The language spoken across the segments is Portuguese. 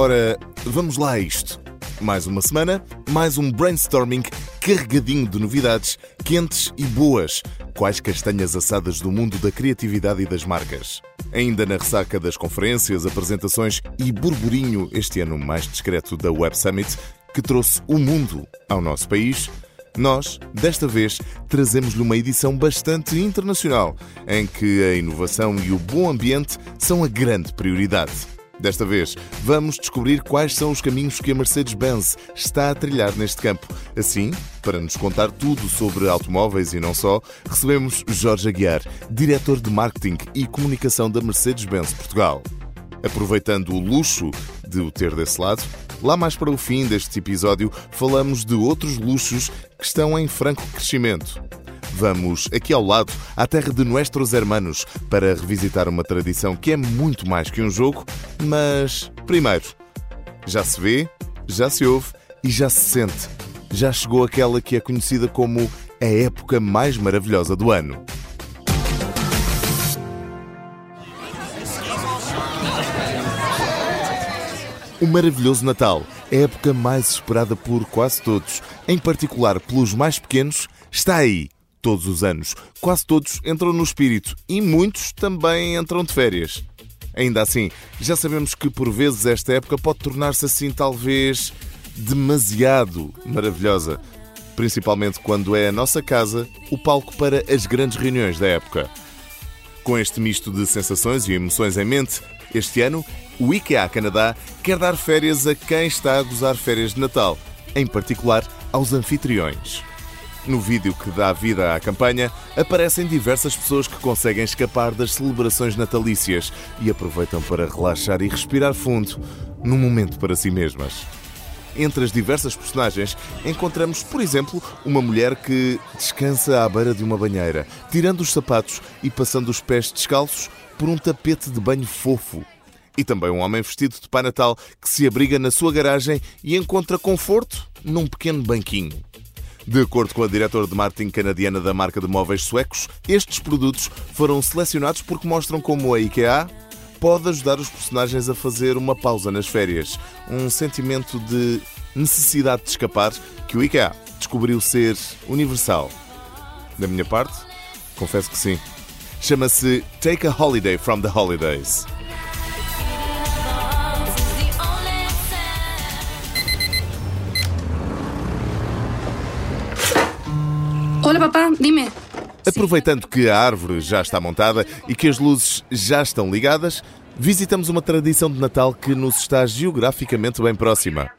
Ora, vamos lá a isto. Mais uma semana, mais um brainstorming carregadinho de novidades, quentes e boas, quais castanhas assadas do mundo da criatividade e das marcas. Ainda na ressaca das conferências, apresentações e burburinho este ano mais discreto da Web Summit, que trouxe o mundo ao nosso país, nós, desta vez, trazemos-lhe uma edição bastante internacional, em que a inovação e o bom ambiente são a grande prioridade. Desta vez, vamos descobrir quais são os caminhos que a Mercedes-Benz está a trilhar neste campo. Assim, para nos contar tudo sobre automóveis e não só, recebemos Jorge Aguiar, diretor de marketing e comunicação da Mercedes-Benz Portugal. Aproveitando o luxo de o ter desse lado, lá mais para o fim deste episódio falamos de outros luxos que estão em franco crescimento. Vamos aqui ao lado, à terra de Nuestros Hermanos, para revisitar uma tradição que é muito mais que um jogo, mas primeiro, já se vê, já se ouve e já se sente. Já chegou aquela que é conhecida como a época mais maravilhosa do ano. O maravilhoso Natal, a época mais esperada por quase todos, em particular pelos mais pequenos, está aí todos os anos. Quase todos entram no espírito e muitos também entram de férias. Ainda assim, já sabemos que por vezes esta época pode tornar-se assim, talvez, demasiado maravilhosa. Principalmente quando é a nossa casa o palco para as grandes reuniões da época. Com este misto de sensações e emoções em mente, este ano, o IKEA Canadá quer dar férias a quem está a gozar férias de Natal, em particular aos anfitriões. No vídeo que dá vida à campanha, aparecem diversas pessoas que conseguem escapar das celebrações natalícias e aproveitam para relaxar e respirar fundo, num momento para si mesmas. Entre as diversas personagens, encontramos, por exemplo, uma mulher que descansa à beira de uma banheira, tirando os sapatos e passando os pés descalços por um tapete de banho fofo. E também um homem vestido de Pai Natal que se abriga na sua garagem e encontra conforto num pequeno banquinho. De acordo com a diretora de marketing canadiana da marca de móveis suecos, estes produtos foram selecionados porque mostram como a IKEA pode ajudar os personagens a fazer uma pausa nas férias. Um sentimento de necessidade de escapar que o IKEA descobriu ser universal. Da minha parte, confesso que sim. Chama-se Take a Holiday from the Holidays. Hola papá, dime. Aproveitando que a árvore já está montada e que as luzes já estão ligadas, visitamos uma tradição de Natal que nos está geograficamente bem próxima.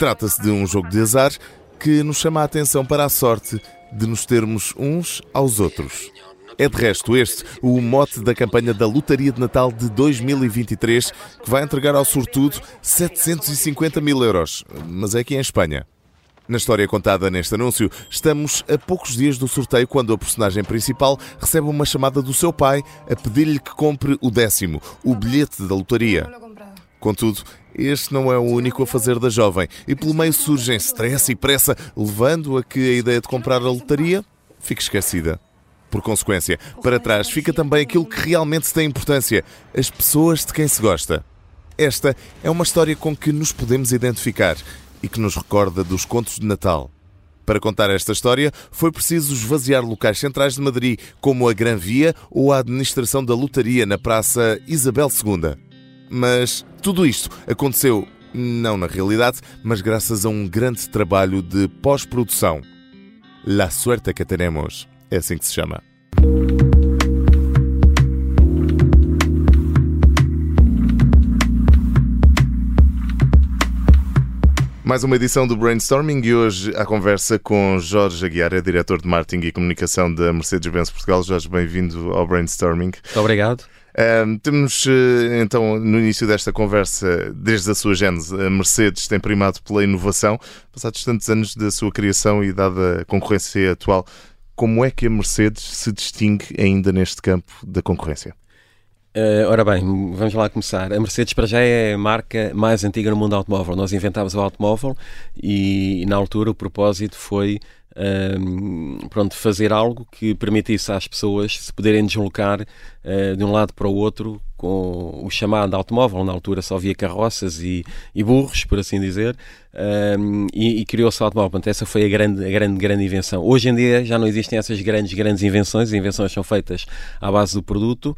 Trata-se de um jogo de azar que nos chama a atenção para a sorte de nos termos uns aos outros. É de resto este o mote da campanha da Lotaria de Natal de 2023, que vai entregar ao sortudo 750 mil euros, mas é aqui em Espanha. Na história contada neste anúncio, estamos a poucos dias do sorteio quando a personagem principal recebe uma chamada do seu pai a pedir-lhe que compre o décimo, o bilhete da lotaria. Contudo, este não é o único a fazer da jovem e pelo meio surgem stress e pressa, levando a que a ideia de comprar a lotaria fique esquecida. Por consequência, para trás fica também aquilo que realmente tem importância: as pessoas de quem se gosta. Esta é uma história com que nos podemos identificar e que nos recorda dos contos de Natal. Para contar esta história, foi preciso esvaziar locais centrais de Madrid, como a Gran Via ou a administração da lotaria na Praça Isabel II. Mas tudo isto aconteceu, não na realidade, mas graças a um grande trabalho de pós-produção. La suerte que tenemos, é assim que se chama. Mais uma edição do Brainstorming e hoje a conversa com Jorge Aguiar, é diretor de marketing e comunicação da Mercedes-Benz Portugal. Jorge, bem-vindo ao Brainstorming. Muito obrigado. Um, temos então no início desta conversa, desde a sua gênese, a Mercedes tem primado pela inovação. Passados tantos anos da sua criação e dada a concorrência atual, como é que a Mercedes se distingue ainda neste campo da concorrência? Uh, ora bem, vamos lá começar. A Mercedes para já é a marca mais antiga no mundo automóvel. Nós inventámos o automóvel e, na altura o propósito foi um, pronto, fazer algo que permitisse às pessoas se poderem deslocar uh, de um lado para o outro com o chamado automóvel, na altura só havia carroças e, e burros, por assim dizer, um, e, e criou-se o automóvel. Portanto, essa foi a grande, a grande, grande invenção. Hoje em dia já não existem essas grandes, grandes invenções, as invenções são feitas à base do produto,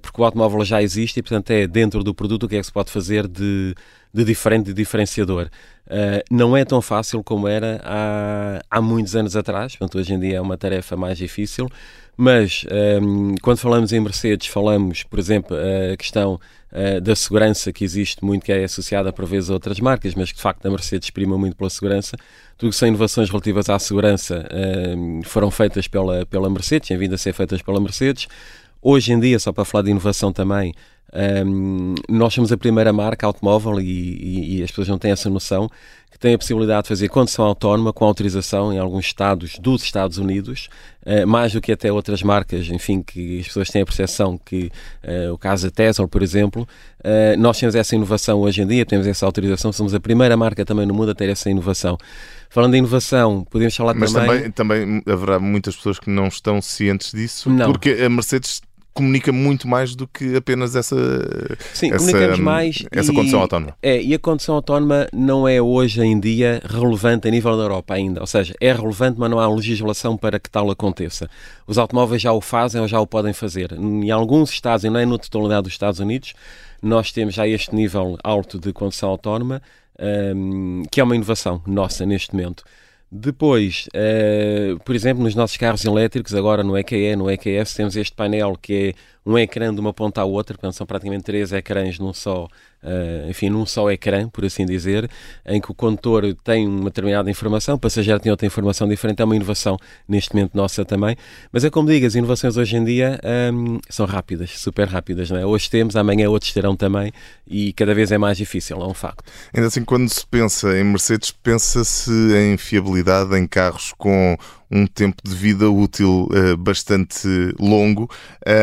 porque o automóvel já existe e, portanto, é dentro do produto o que é que se pode fazer de, de diferente, de diferenciador. Uh, não é tão fácil como era há, há muitos anos atrás, portanto, hoje em dia é uma tarefa mais difícil, mas um, quando falamos em Mercedes, falamos, por exemplo, a questão uh, da segurança que existe muito, que é associada por vezes a outras marcas, mas que de facto a Mercedes prima muito pela segurança. Tudo que são inovações relativas à segurança uh, foram feitas pela, pela Mercedes, têm vindo a ser feitas pela Mercedes. Hoje em dia, só para falar de inovação também, um, nós somos a primeira marca automóvel e, e, e, as pessoas não têm essa noção que tem a possibilidade de fazer condução autónoma com autorização em alguns estados dos Estados Unidos, uh, mais do que até outras marcas, enfim, que as pessoas têm a percepção que uh, o caso da Tesla, por exemplo, uh, nós temos essa inovação hoje em dia, temos essa autorização, somos a primeira marca também no mundo a ter essa inovação. Falando em inovação, podemos falar Mas também... Mas também, também haverá muitas pessoas que não estão cientes disso, não. porque a Mercedes comunica muito mais do que apenas essa Sim, essa, comunicamos mais essa e, condução autónoma. É, e a condução autónoma não é hoje em dia relevante a nível da Europa ainda, ou seja, é relevante, mas não há legislação para que tal aconteça. Os automóveis já o fazem ou já o podem fazer. Em alguns estados, e não é na totalidade dos Estados Unidos, nós temos já este nível alto de condução autónoma, um, que é uma inovação nossa neste momento. Depois, uh, por exemplo, nos nossos carros elétricos, agora no EQE, no EQS, temos este painel que é um ecrã de uma ponta à outra, portanto são praticamente três ecrãs num só, uh, enfim, num só ecrã, por assim dizer, em que o condutor tem uma determinada informação, o passageiro tem outra informação diferente, é uma inovação neste momento nossa também. Mas é como digo, as inovações hoje em dia um, ehm, são rápidas, super rápidas, não é? Hoje temos, amanhã outros terão também e cada vez é mais difícil, é um facto. Ainda assim, quando se pensa em Mercedes, pensa-se em fiabilidade em carros com um tempo de vida útil uh, bastante longo.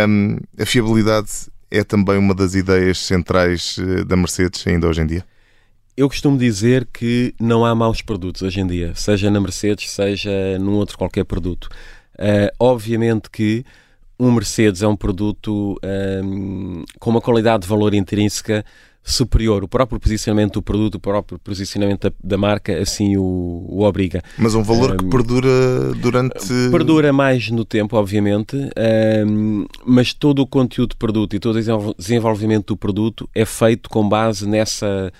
Um, a fiabilidade é também uma das ideias centrais uh, da Mercedes ainda hoje em dia? Eu costumo dizer que não há maus produtos hoje em dia, seja na Mercedes, seja num outro qualquer produto. Uh, obviamente que um Mercedes é um produto um, com uma qualidade de valor intrínseca superior. O próprio posicionamento do produto, o próprio posicionamento da, da marca, assim o, o, obriga. Mas um valor um, que perdura durante. Perdura mais no tempo, obviamente, um, mas todo o conteúdo do produto e todo o desenvolvimento do produto é feito com base nessa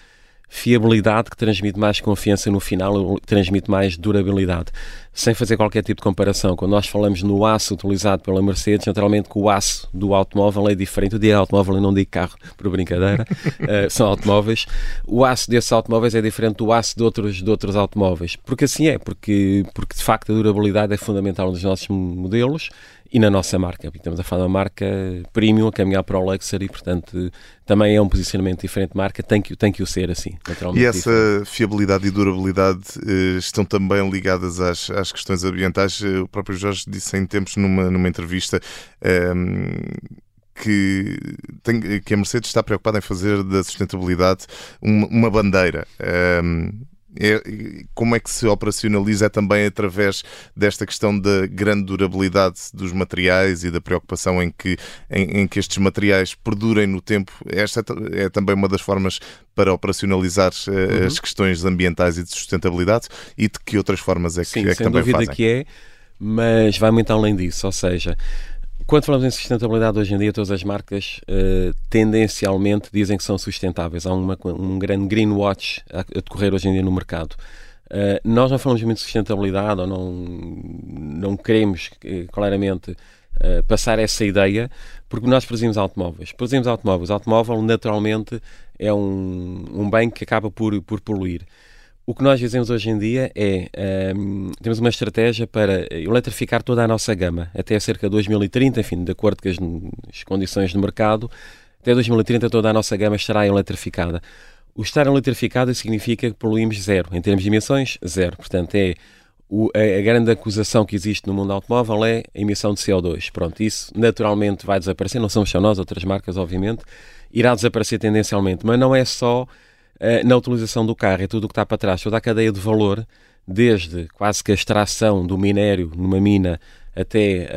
fiabilidade que transmite mais confiança no final, transmite mais durabilidade. Sem fazer qualquer tipo de comparação, quando nós falamos no aço utilizado pela Mercedes, naturalmente que o aço do automóvel é diferente. Eu digo automóvel e não digo carro, por brincadeira, uh, são automóveis. O aço desses automóveis é diferente do aço de outros, de outros automóveis. Porque assim é, porque, porque de facto a durabilidade é fundamental nos nossos modelos e na nossa marca. Estamos a falar de uma marca premium a caminhar para o luxury, portanto, também é um posicionamento diferente de marca, tem que, tem que o ser assim, naturalmente. E essa diferente. fiabilidade e durabilidade eh, estão também ligadas às, às questões ambientais. Eh, o próprio Jorge disse em tempos numa, numa entrevista. Eh, que, tem, que a Mercedes está preocupada em fazer da sustentabilidade uma, uma bandeira. Um, é, como é que se operacionaliza também através desta questão da grande durabilidade dos materiais e da preocupação em que, em, em que estes materiais perdurem no tempo. Esta é, é também uma das formas para operacionalizar uh, uhum. as questões ambientais e de sustentabilidade e de que outras formas é que, Sim, é que também fazem? Sem dúvida que é, mas vai muito além disso, ou seja, quando falamos em sustentabilidade hoje em dia, todas as marcas uh, tendencialmente dizem que são sustentáveis. Há uma, um grande greenwatch a, a decorrer hoje em dia no mercado. Uh, nós não falamos muito de sustentabilidade ou não, não queremos uh, claramente passar essa ideia porque nós produzimos automóveis. Produzimos automóveis. O automóvel, naturalmente, é um, um bem que acaba por, por poluir. O que nós dizemos hoje em dia é um, ehm, temos uma estratégia para eletrificar toda a nossa gama até cerca de 2030, enfim, de acordo com as, as condições do mercado, até 2030 toda a nossa gama estará eletrificada. O estar eletrificado significa que poluímos zero. Em termos de emissões, zero. Portanto, é o, a, grande acusação que existe no mundo automóvel é a emissão de CO2. Pronto, isso naturalmente vai desaparecer. Não somos só nós, outras marcas, obviamente. Irá desaparecer tendencialmente. Mas não é só na utilização do carro, é tudo o que está para trás, toda a cadeia de valor desde quase que a extração do minério numa mina até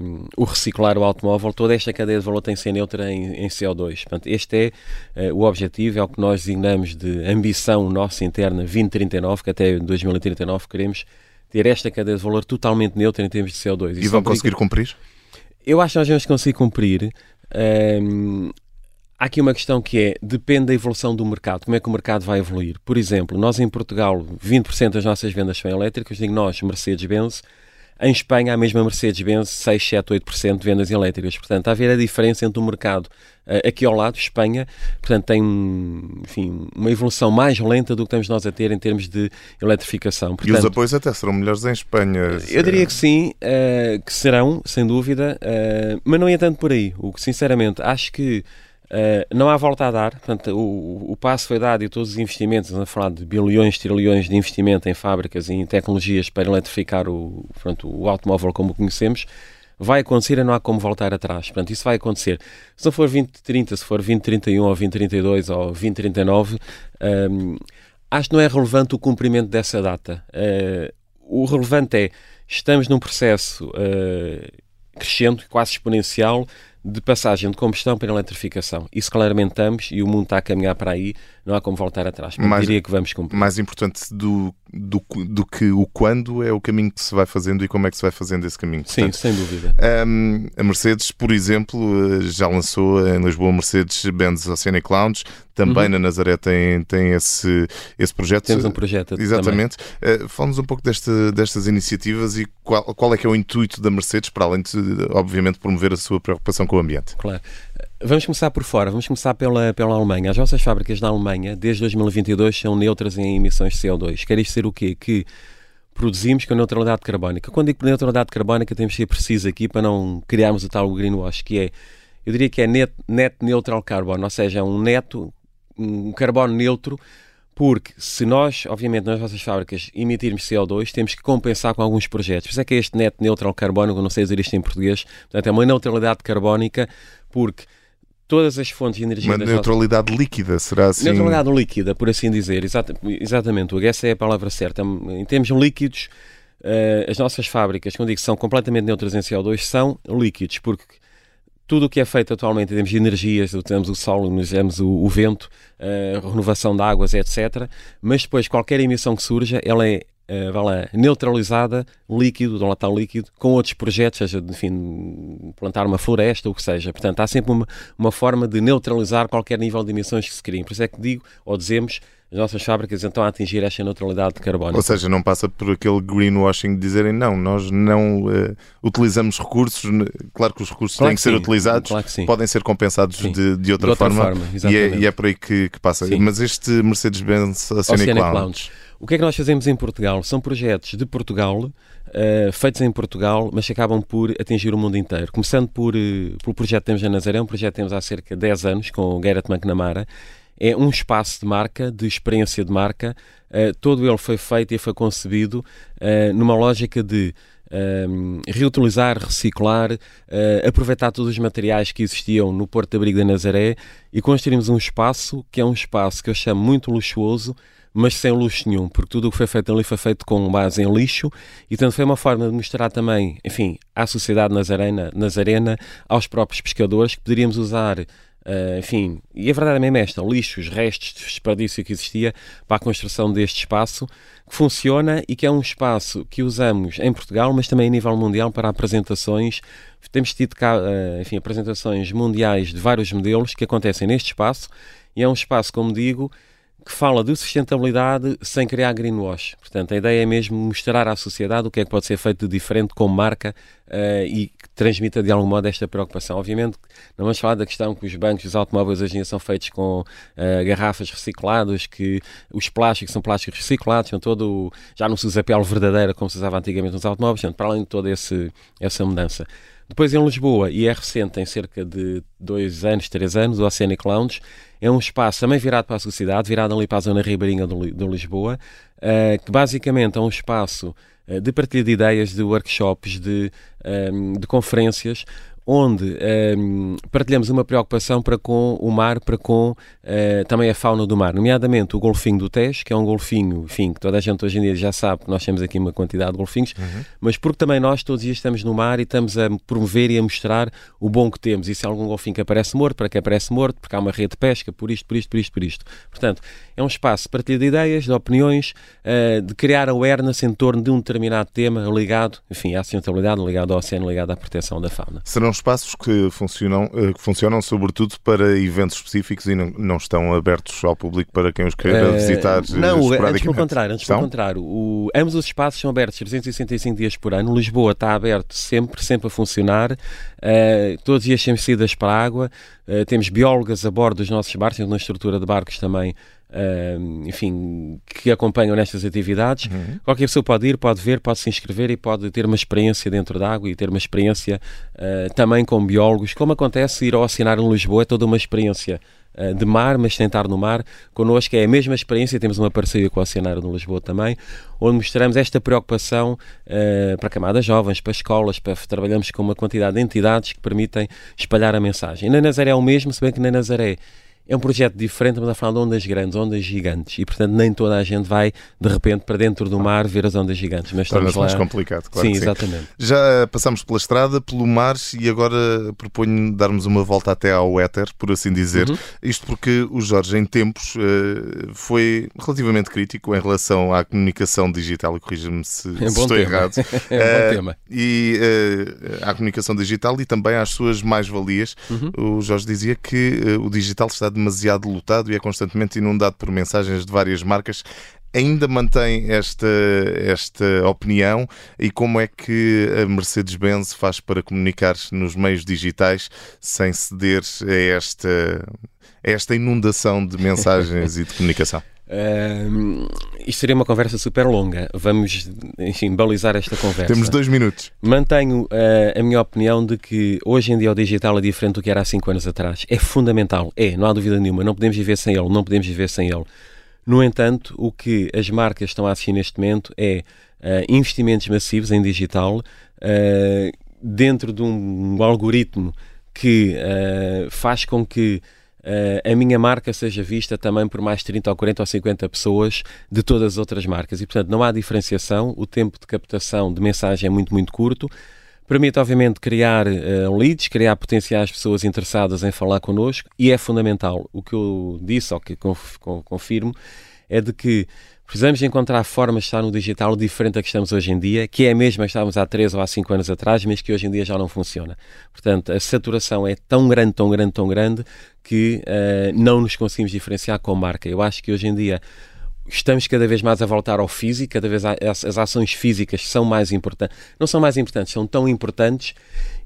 uh, o reciclar o automóvel, toda esta cadeia de valor tem que ser neutra em, em CO2. Portanto, este é uh, o objetivo, é o que nós designamos de ambição nossa interna 2039, que até 2039 queremos ter esta cadeia de valor totalmente neutra em termos de CO2. E, e vão conseguir cumprir? Eu acho que nós vamos conseguir cumprir. Um, há aqui uma questão que é, depende da evolução do mercado, como é que o mercado vai evoluir. Por exemplo, nós em Portugal, 20% das nossas vendas são elétricas, digo nós, Mercedes-Benz, em Espanha, a mesma Mercedes-Benz, 6, 7, 8% de vendas elétricas. Portanto, está a ver a diferença entre o mercado uh, aqui ao lado, Espanha, portanto, tem enfim, uma evolução mais lenta do que estamos nós a ter em termos de eletrificação. Portanto, e os apoios até serão melhores em Espanha? Eu diria que sim, uh, que serão, sem dúvida, uh, mas não é tanto por aí. O que, sinceramente, acho que Uh, não há volta a dar, portanto, o, o, passo foi dado e todos os investimentos, a falar de bilhões, trilhões de investimento em fábricas e em tecnologias para eletrificar o, portanto, o automóvel como o conhecemos, vai acontecer e não há como voltar atrás. Portanto, isso vai acontecer. Se não for 2030, se for 2031 ou 2032 ou 2039, um, acho que não é relevante o cumprimento dessa data. Uh, o relevante é, estamos num processo uh, crescente, quase exponencial, de passagem de combustão para eletrificação. Isso claramente estamos e o mundo está a caminhar para aí, não há como voltar atrás. Mas mais, diria que vamos cumprir. Mais importante do, do, do, que o quando é o caminho que se vai fazendo e como é que se vai fazendo esse caminho. Portanto, Sim, sem dúvida. Um, a Mercedes, por exemplo, já lançou em Lisboa Mercedes-Benz Oceanic Lounge, também uhum. na Nazaré tem, tem esse, esse projeto. Temos um projeto Exatamente. Uh, Fala-nos um pouco desta, destas iniciativas e qual, qual é que é o intuito da Mercedes, para além de, obviamente, promover a sua preocupação com o ambiente. Claro. Vamos começar por fora, vamos começar pela, pela Alemanha. As nossas fábricas na Alemanha, desde 2022, são neutras em emissões de CO2. Quer isto ser o quê? Que produzimos com neutralidade carbónica. Quando digo neutralidade carbónica, temos que ser preciso aqui para não criarmos o tal greenwash, que é, eu diria que é net, net neutral carbon, ou seja, um neto, um carbono neutro, porque se nós, obviamente, nas nossas fábricas emitirmos CO2, temos que compensar com alguns projetos. Por isso é que é este net neutral carbónico, não sei dizer isto em português, portanto é uma neutralidade carbónica, porque todas as fontes de energia. Uma neutralidade nossas... líquida, será assim? Neutralidade líquida, por assim dizer. Exata, exatamente, essa é a palavra certa. Em termos líquidos, uh, as nossas fábricas, quando digo que são completamente neutras em CO2, são líquidos, porque tudo o que é feito atualmente em termos de energias, temos o sol, temos o, o vento, a uh, renovação de águas, etc. Mas depois, qualquer emissão que surja, ela é uh, vá lá, neutralizada, líquido, de um latal líquido, com outros projetos, seja, enfim, plantar uma floresta, ou o que seja. Portanto, há sempre uma, uma forma de neutralizar qualquer nível de emissões que se criem. Por isso é que digo, ou dizemos, as nossas fábricas então a atingir esta neutralidade de carbono. Ou seja, não passa por aquele greenwashing de dizerem não, nós não uh, utilizamos recursos, claro que os recursos claro têm que, que ser utilizados, claro que podem ser compensados de, de, outra de, outra forma, forma e, é, e, é, por aí que, que passa. Sim. Mas este Mercedes-Benz Oceanic, Oceanic Lounge, Lounge o que é que nós fazemos em Portugal? São projetos de Portugal, uh, feitos em Portugal, mas que acabam por atingir o mundo inteiro. Começando por, uh, pelo projeto que temos na Nazaré, um projeto que temos há cerca de 10 anos, com o Garrett McNamara. É um espaço de marca, de experiência de marca. Uh, todo ele foi feito e foi concebido numa lógica de um, reutilizar, reciclar, uh, aproveitar todos os materiais que existiam no Porto de Abrigo da Nazaré e construímos um espaço que é um espaço que eu chamo muito luxuoso, mas sem luxo nenhum, porque tudo o que foi feito ali foi feito com base em lixo e, portanto, foi uma forma de mostrar também, enfim, à sociedade nazarena, nazarena aos próprios pescadores que poderíamos usar Uh, enfim, e a verdade é mesmo esta: lixos, restos de desperdício que existia para a construção deste espaço, que funciona e que é um espaço que usamos em Portugal, mas também a nível mundial para apresentações. Temos tido cá, uh, enfim, apresentações mundiais de vários modelos que acontecem neste espaço, e é um espaço, como digo, que fala de sustentabilidade sem criar greenwash. Portanto, a ideia é mesmo mostrar à sociedade o que é que pode ser feito de diferente como marca uh, e que transmita de algum modo esta preocupação. Obviamente, não vamos falar da questão que os bancos os automóveis hoje em dia são feitos com uh, garrafas recicladas, que os plásticos são plásticos reciclados, são todo, já não se usa pele verdadeira como se usava antigamente nos automóveis, portanto, para além de toda esse, essa mudança. Depois em Lisboa, e é recente, tem cerca de dois anos, três anos, o Oceanic Lounge, é um espaço também virado para a sociedade, virado ali para a zona ribeirinha de Lisboa, uh, que basicamente é um espaço uh, de partilha de ideias, de workshops, de, um, ehm, de conferências, onde um, partilhamos uma preocupação para com o mar, para com uh, também a fauna do mar, nomeadamente o golfinho do Tejo, que é um golfinho, enfim, que toda a gente hoje em dia já sabe que nós temos aqui uma quantidade de golfinhos, uhum. mas porque também nós todos os dias estamos no mar e estamos a promover e a mostrar o bom que temos. E se há algum golfinho que aparece morto, para que aparece morto, porque há uma rede de pesca, por isto, por isto, por isto, por isto. Portanto, é um espaço de partilha de ideias, de opiniões, uh, de criar awareness em torno de um determinado tema ligado, enfim, à sustentabilidade, ligado ao oceano, ligado à proteção da fauna. Serão espaços que funcionam, uh, que funcionam sobretudo para eventos específicos e não, não estão abertos ao público para quem os queira uh, visitar Não, antes pelo contrário. Antes pelo contrário o, ambos os espaços são abertos 365 dias por ano. Lisboa está aberto sempre, sempre a funcionar. todos os dias temos saídas para a água. temos biólogas a bordo dos nossos barcos, temos uma estrutura de barcos também Uh, enfim, que acompanham nestas atividades. Uhum. Qualquer pessoa pode ir, pode ver, pode se inscrever e pode ter uma experiência dentro da água e ter uma experiência uh, também com biólogos. Como acontece ir ao Oceanário em Lisboa, é toda uma experiência uh, de mar, mas tentar no mar. Connosco é a mesma experiência, temos uma parceria com o Oceanário de Lisboa também, onde mostramos esta preocupação uh, para camadas jovens, para escolas, para trabalhamos com uma quantidade de entidades que permitem espalhar a mensagem. Na Nazaré é o mesmo, se bem que na Nazaré é um projeto diferente, estamos a falar de ondas grandes, ondas gigantes, e portanto nem toda a gente vai de repente para dentro do mar ver as ondas gigantes. Mas estamos lá... mais complicado, claro. Sim, exatamente. Já passamos pela estrada, pelo mar e agora proponho darmos uma volta até ao éter, por assim dizer. Uhum. Isto porque o Jorge, em tempos, eh, foi relativamente crítico em relação à comunicação digital, e corrija-me se, é se estou tema. errado. é um bom eh, tema. E uh, à comunicação digital e também às suas mais-valias. Uhum. O Jorge dizia que o digital está demasiado lotado e é constantemente inundado por mensagens de várias marcas. Ainda mantém esta, esta opinião e como é que a Mercedes-Benz faz para comunicar nos meios digitais sem ceder a esta, a esta inundação de mensagens e de comunicação? Uh, isto seria uma conversa super longa. Vamos, enfim, balizar esta conversa. Temos dois minutos. Mantenho uh, a minha opinião de que hoje em dia o digital é diferente do que era há cinco anos atrás. É fundamental, é, não há dúvida nenhuma. Não podemos viver sem ele, não podemos viver sem ele. No entanto, o que as marcas estão a assistir neste momento é uh, investimentos massivos em digital dentro de um algoritmo que faz com que a minha marca seja vista também por mais 30 ou 40 ou 50 pessoas de todas as outras marcas. E, portanto, não há diferenciação, o tempo de captação de mensagem é muito, muito curto. Permite, obviamente, criar uh, leads, criar potenciais pessoas interessadas em falar connosco e é fundamental. O que eu disse, ou que confirmo, é de que Precisamos encontrar formas de estar no digital diferente da que estamos hoje em dia, que é a mesma que estávamos há 3 ou há 5 anos atrás, mas que hoje em dia já não funciona. Portanto, a saturação é tão grande, tão grande, tão grande, que uh, não nos conseguimos diferenciar com marca. Eu acho que hoje em dia estamos cada vez mais a voltar ao físico, cada vez as, ações físicas são mais importantes. Não são mais importantes, são tão importantes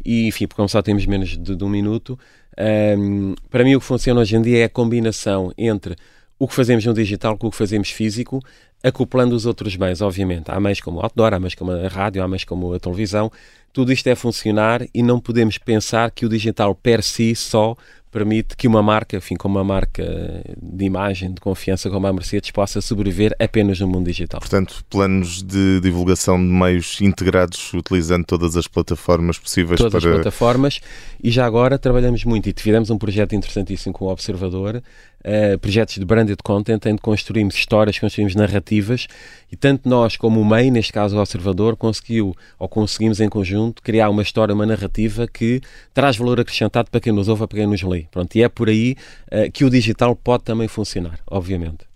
e, enfim, como só temos menos de, de um minuto, um, ehm, para mim o que funciona hoje em dia é a combinação entre o que fazemos no digital com o que fazemos físico, acoplando os outros bens, obviamente. Há meios como o outdoor, há meios como a rádio, há meios como a televisão. Tudo isto é funcionar e não podemos pensar que o digital per si só permite que uma marca, enfim, como uma marca de imagem, de confiança como a Mercedes, possa sobreviver apenas no mundo digital. Portanto, planos de divulgação de meios integrados, utilizando todas as plataformas possíveis todas para... Todas as plataformas, e já agora trabalhamos muito, e tivemos um projeto interessantíssimo com o Observador, uh, projetos de branded content, em que construímos histórias, construímos narrativas, e tanto nós como o MEI, neste caso o Observador, conseguiu, ou conseguimos em conjunto, criar uma história, uma narrativa que traz valor acrescentado para quem nos ouve, para quem nos lê. Pronto, e é por aí uh, que o digital pode também funcionar, obviamente.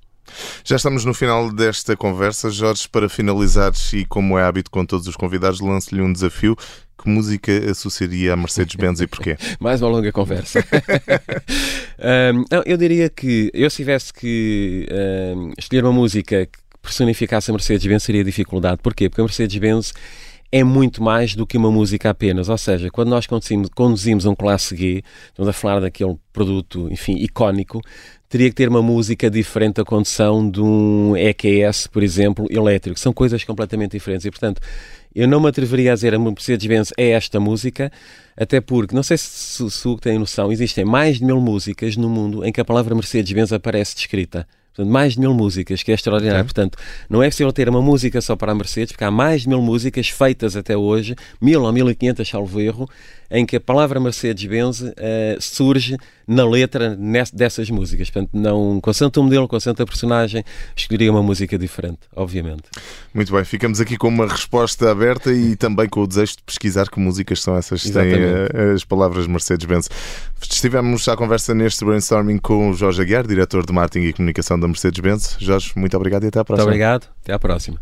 Já estamos no final desta conversa. Jorge, para finalizar, e como é hábito com todos os convidados, lance-lhe um desafio. Que música associaria a Mercedes-Benz e porquê? Mais uma longa conversa. um, eu diria que eu se tivesse que um, escolher uma música que personificasse a Mercedes-Benz seria dificuldade. Porquê? Porque a Mercedes-Benz é muito mais do que uma música apenas. Ou seja, quando nós conduzimos, conduzimos um Classe G, estamos a falar daquele produto, enfim, icónico, teria que ter uma música diferente da condução de um EQS, por exemplo, elétrico. São coisas completamente diferentes e, portanto, eu não me atreveria a dizer a Mercedes-Benz é esta música, até porque, não sei se, se, tem noção, existem mais de mil músicas no mundo em que a palavra Mercedes-Benz aparece descrita. Portanto, mais de mil músicas, que é extraordinário. Portanto, não é possível ter uma música só para a Mercedes, porque há mais de mil músicas feitas até hoje, mil ou mil e quinhentas, salvo erro, em que a palavra Mercedes-Benz uh, surge na letra dessas músicas. Portanto, não, concentra o modelo, concentra a personagem, escolheria uma música diferente, obviamente. Muito bem, ficamos aqui com uma resposta aberta e também com o desejo de pesquisar que músicas são essas que têm uh, as palavras Mercedes-Benz. Estivemos à conversa neste brainstorming com o Jorge Aguiar, diretor de marketing e comunicação da Mercedes-Benz. Jorge, muito obrigado e até à próxima. Muito obrigado, até à próxima.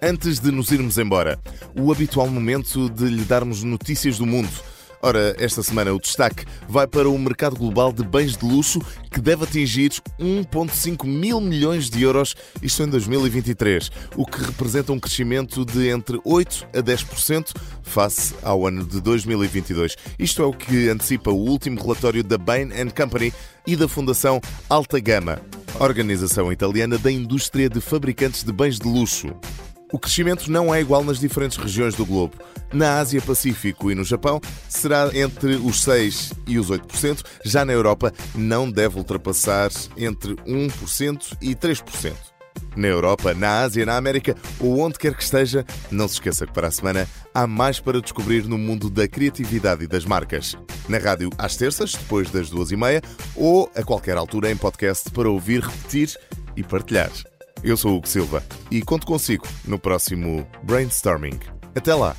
Antes de nos irmos embora, o habitual momento de lhe darmos notícias do mundo. Ora, esta semana o destaque vai para o mercado global de bens de luxo que deve atingir 1,5 mil milhões de euros, isto em 2023, o que representa um crescimento de entre 8% a 10% face ao ano de 2022. Isto é o que antecipa o último relatório da Bain Company e da Fundação Alta Gama, organização italiana da indústria de fabricantes de bens de luxo. O crescimento não é igual nas diferentes regiões do globo. Na Ásia Pacífico e no Japão será entre os 6% e os 8%, já na Europa não deve ultrapassar entre 1% e 3%. Na Europa, na Ásia, na América ou onde quer que esteja, não se esqueça que para a semana há mais para descobrir no mundo da criatividade e das marcas. Na rádio às terças, depois das duas e meia, ou a qualquer altura em podcast para ouvir, repetir e partilhar. Eu sou o Hugo Silva e conto consigo no próximo Brainstorming. Até lá!